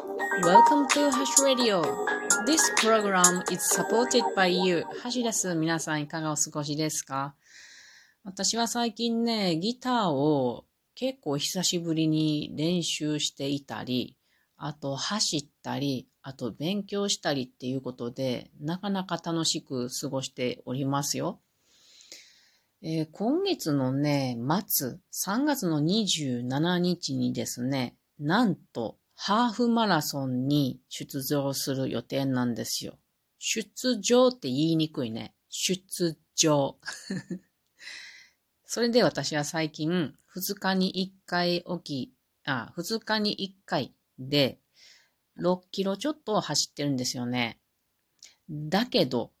Welcome to Hash Radio. This program is supported by you. ハシです。皆さんいかがお過ごしですか？私は最近ね、ギターを結構久しぶりに練習していたり、あと走ったり、あと勉強したりっていうことで、なかなか楽しく過ごしておりますよ。えー、今月のね、末、3月の27日にですね、なんと、ハーフマラソンに出場する予定なんですよ。出場って言いにくいね。出場。それで私は最近、2日に1回起き、あ、2日に1回で、6キロちょっと走ってるんですよね。だけど、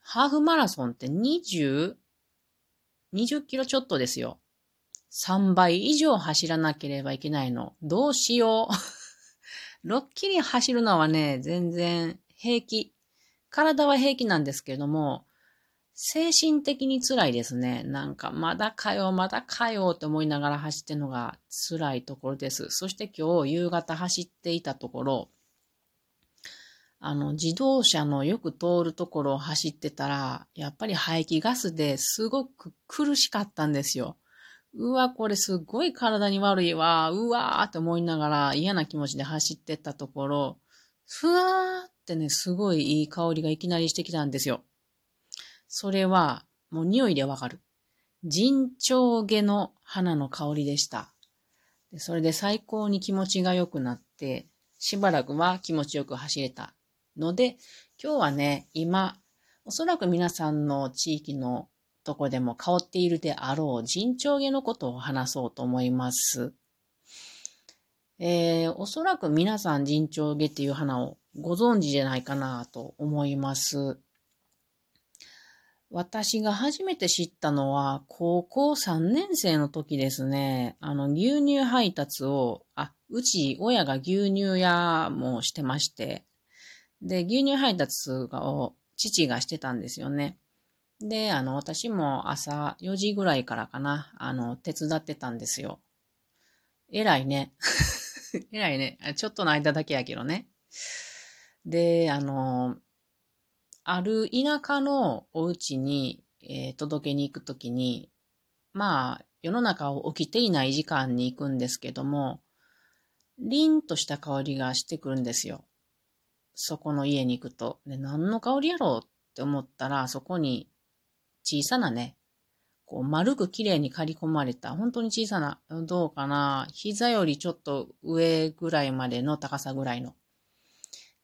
ハーフマラソンって20、20キロちょっとですよ。3倍以上走らなければいけないの。どうしよう。6キロ走るのはね、全然平気。体は平気なんですけれども、精神的に辛いですね。なんか、まだかよ、まだかよって思いながら走ってるのが辛いところです。そして今日夕方走っていたところ、あの、自動車のよく通るところを走ってたら、やっぱり排気ガスですごく苦しかったんですよ。うわ、これすごい体に悪いわ、うわーって思いながら嫌な気持ちで走ってったところ、ふわーってね、すごいいい香りがいきなりしてきたんですよ。それは、もう匂いでわかる。人長毛の花の香りでした。それで最高に気持ちが良くなって、しばらくは気持ちよく走れたので、今日はね、今、おそらく皆さんの地域のとこでも香っているであろう人長毛のことを話そうと思います。えー、おそらく皆さん人長毛っていう花をご存知じゃないかなと思います。私が初めて知ったのは高校3年生の時ですね。あの牛乳配達を、あ、うち親が牛乳屋もしてまして、で、牛乳配達を父がしてたんですよね。で、あの、私も朝4時ぐらいからかな、あの、手伝ってたんですよ。偉いね。偉いね。ちょっとの間だけやけどね。で、あの、ある田舎のお家に、えー、届けに行くときに、まあ、世の中を起きていない時間に行くんですけども、凛とした香りがしてくるんですよ。そこの家に行くと。で、何の香りやろうって思ったら、そこに小さなね、こう丸く綺麗に刈り込まれた、本当に小さな、どうかな、膝よりちょっと上ぐらいまでの高さぐらいの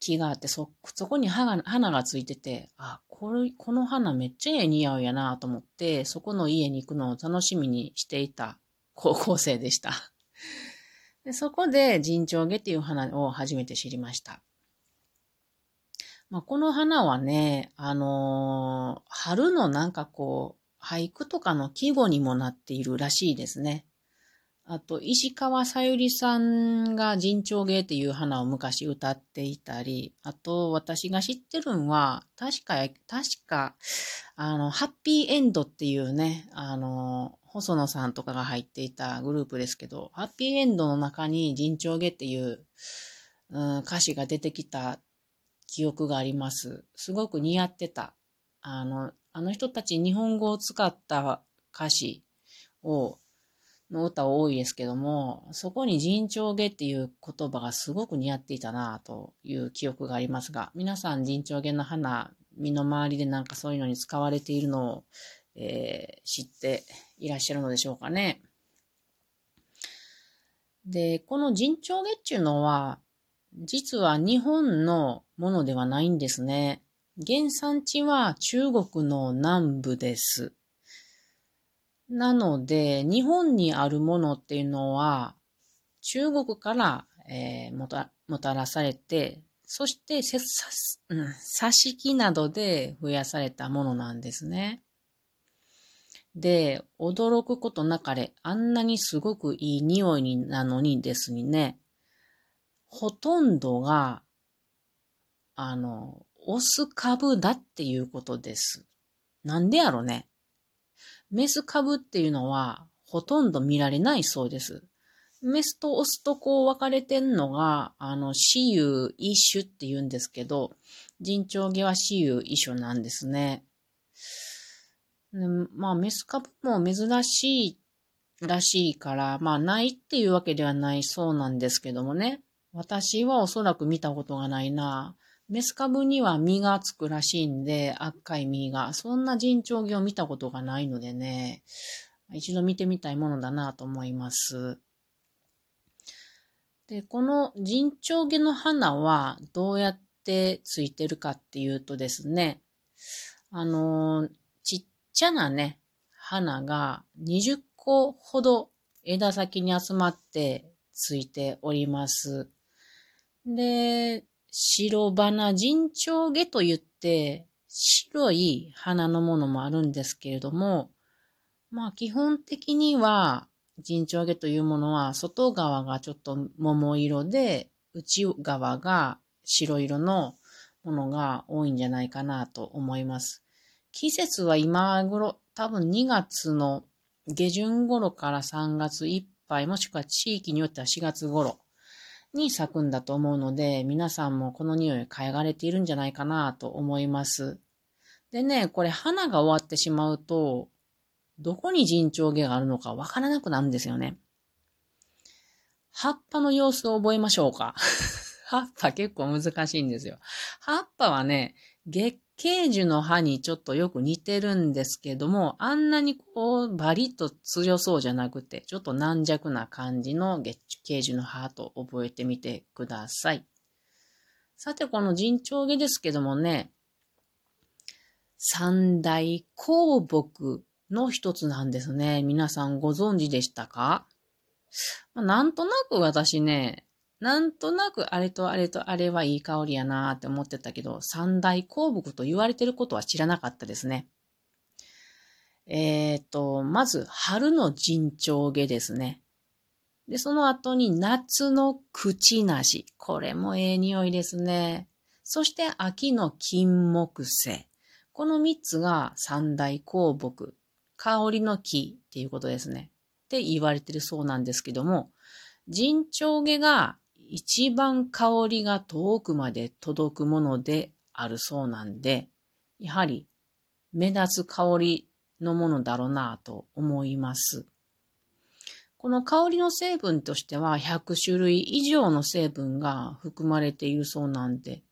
木があって、そ、そこに花が花がついてて、あ、これ、この花めっちゃ似合うやなと思って、そこの家に行くのを楽しみにしていた高校生でした。でそこで人長毛っていう花を初めて知りました。まあ、この花はね、あのー、春のなんかこう、俳句とかの季語にもなっているらしいですね。あと、石川さゆりさんが人長芸っていう花を昔歌っていたり、あと、私が知ってるんは、確か、確か、あの、ハッピーエンドっていうね、あの、細野さんとかが入っていたグループですけど、ハッピーエンドの中に人長芸っていう、うん、歌詞が出てきた記憶があります。すごく似合ってた。あの、あの人たち日本語を使った歌詞を、の歌多いですけども、そこに人長毛っていう言葉がすごく似合っていたなという記憶がありますが、皆さん人長毛の花、身の回りでなんかそういうのに使われているのを、えー、知っていらっしゃるのでしょうかね。で、この人長毛っていうのは、実は日本のものではないんですね。原産地は中国の南部です。なので、日本にあるものっていうのは、中国から、えー、もたもたらされて、そしてさ、うん、挿し木などで増やされたものなんですね。で、驚くことなかれ、あんなにすごくいい匂いなのにですね、ほとんどが、あの、オス株だっていうことです。なんでやろね。メス株っていうのはほとんど見られないそうです。メスとオスとこう分かれてんのが、あの、死有異種って言うんですけど、人長毛は死有異種なんですね。まあ、メス株も珍しいらしいから、まあ、ないっていうわけではないそうなんですけどもね。私はおそらく見たことがないな。メス株には実がつくらしいんで、赤い実が。そんな人長毛を見たことがないのでね、一度見てみたいものだなと思います。で、この人長毛の花はどうやってついてるかっていうとですね、あの、ちっちゃなね、花が20個ほど枝先に集まってついております。で、白花人長毛と言って、白い花のものもあるんですけれども、まあ基本的には陣長毛というものは、外側がちょっと桃色で、内側が白色のものが多いんじゃないかなと思います。季節は今頃、多分2月の下旬頃から3月いっぱい、もしくは地域によっては4月頃に咲くんだと思うので、皆さんもこの匂い嗅がれているんじゃないかなと思います。でね、これ花が終わってしまうと、どこに陣長毛があるのかわからなくなるんですよね。葉っぱの様子を覚えましょうか。葉っぱ結構難しいんですよ。葉っぱはね、月桂樹の葉にちょっとよく似てるんですけども、あんなにこう、バリッと強そうじゃなくて、ちょっと軟弱な感じの月桂樹の葉と覚えてみてください。さて、この陣長毛ですけどもね、三大香木の一つなんですね。皆さんご存知でしたか、ま、なんとなく私ね、なんとなくあれとあれとあれはいい香りやなーって思ってたけど、三大香木と言われてることは知らなかったですね。えっ、ー、と、まず春の陣長毛ですね。で、その後に夏の口なし。これもええ匂いですね。そして秋の金木犀。この三つが三大香木香りの木っていうことですね。って言われてるそうなんですけども、陣長毛が一番香りが遠くまで届くものであるそうなんで、やはり目立つ香りのものだろうなと思います。この香りの成分としては100種類以上の成分が含まれているそうなんで、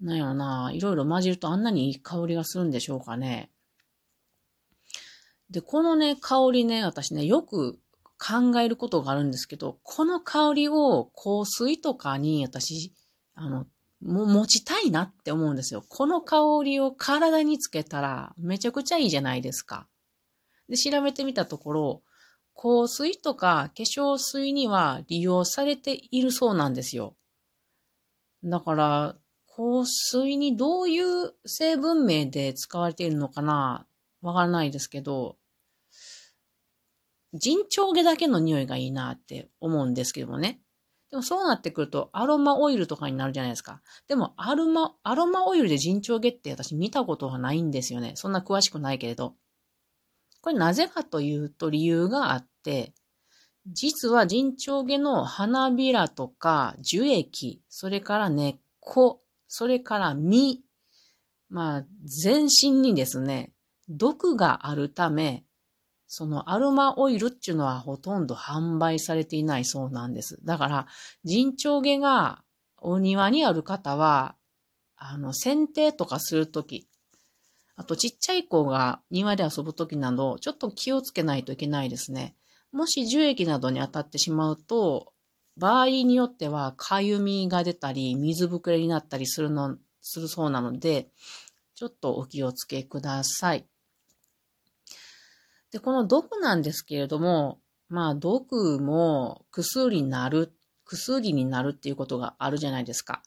なんやろな、いろいろ混じるとあんなにいい香りがするんでしょうかね。で、このね、香りね、私ね、よく考えることがあるんですけど、この香りを香水とかに私、あの、も持ちたいなって思うんですよ。この香りを体につけたらめちゃくちゃいいじゃないですか。で、調べてみたところ、香水とか化粧水には利用されているそうなんですよ。だから、香水にどういう成分名で使われているのかなわからないですけど、人長毛だけの匂いがいいなって思うんですけどもね。でもそうなってくるとアロマオイルとかになるじゃないですか。でもアロマ、アロマオイルで人長毛って私見たことはないんですよね。そんな詳しくないけれど。これなぜかというと理由があって、実は人長毛の花びらとか樹液、それから根っこ、それから実、まあ全身にですね、毒があるため、そのアロマオイルっていうのはほとんど販売されていないそうなんです。だから、人長毛がお庭にある方は、あの、剪定とかするとき、あとちっちゃい子が庭で遊ぶときなど、ちょっと気をつけないといけないですね。もし樹液などに当たってしまうと、場合によっては、かゆみが出たり、水ぶくれになったりするの、するそうなので、ちょっとお気をつけください。で、この毒なんですけれども、まあ毒も薬になる、薬になるっていうことがあるじゃないですか。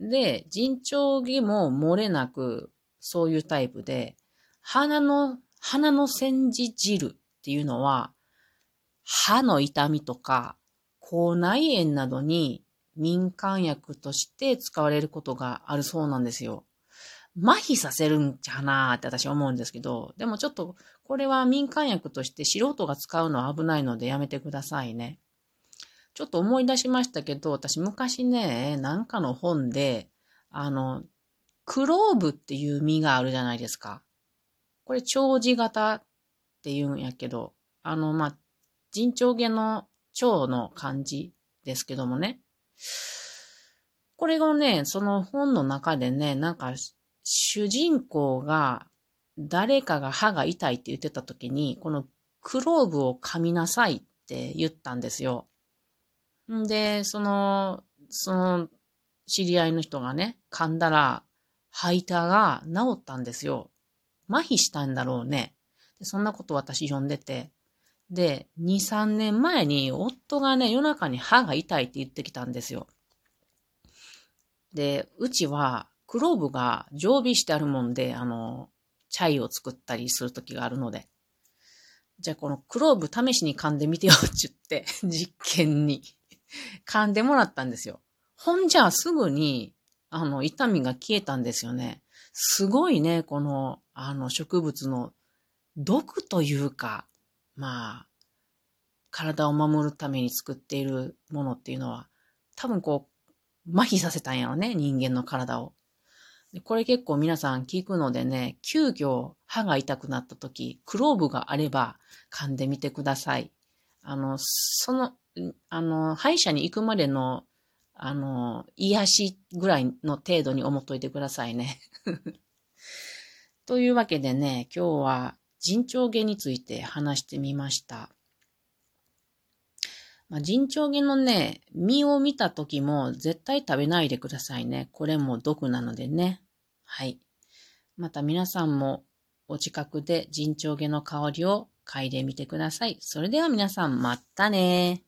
で、陣長毛も漏れなくそういうタイプで、鼻の、鼻の煎じ汁っていうのは、歯の痛みとか、口内炎などに民間薬として使われることがあるそうなんですよ。麻痺させるんじゃなーって私思うんですけど、でもちょっとこれは民間薬として素人が使うのは危ないのでやめてくださいね。ちょっと思い出しましたけど、私昔ね、なんかの本で、あの、クローブっていう実があるじゃないですか。これ、長寿型って言うんやけど、あの、まあ、人長毛の蝶の漢字ですけどもね。これがね、その本の中でね、なんか、主人公が誰かが歯が痛いって言ってた時に、このクローブを噛みなさいって言ったんですよ。んで、その、その、知り合いの人がね、噛んだら、吐いたが治ったんですよ。麻痺したんだろうね。でそんなこと私読んでて。で、2、3年前に夫がね、夜中に歯が痛いって言ってきたんですよ。で、うちはクローブが常備してあるもんで、あの、チャイを作ったりする時があるので。じゃあこのクローブ試しに噛んでみてよって言って、実験に噛んでもらったんですよ。ほんじゃすぐに、あの、痛みが消えたんですよね。すごいね、この、あの、植物の毒というか、まあ、体を守るために作っているものっていうのは、多分こう、麻痺させたんやろね、人間の体を。でこれ結構皆さん聞くのでね、急遽歯が痛くなった時、クローブがあれば噛んでみてください。あの、その、あの、歯医者に行くまでの、あの、癒しぐらいの程度に思っといてくださいね。というわけでね、今日は人長毛について話してみました。まあ、人長毛のね、実を見た時も絶対食べないでくださいね。これも毒なのでね。はい。また皆さんもお近くで人長毛の香りを嗅いでみてください。それでは皆さんまたね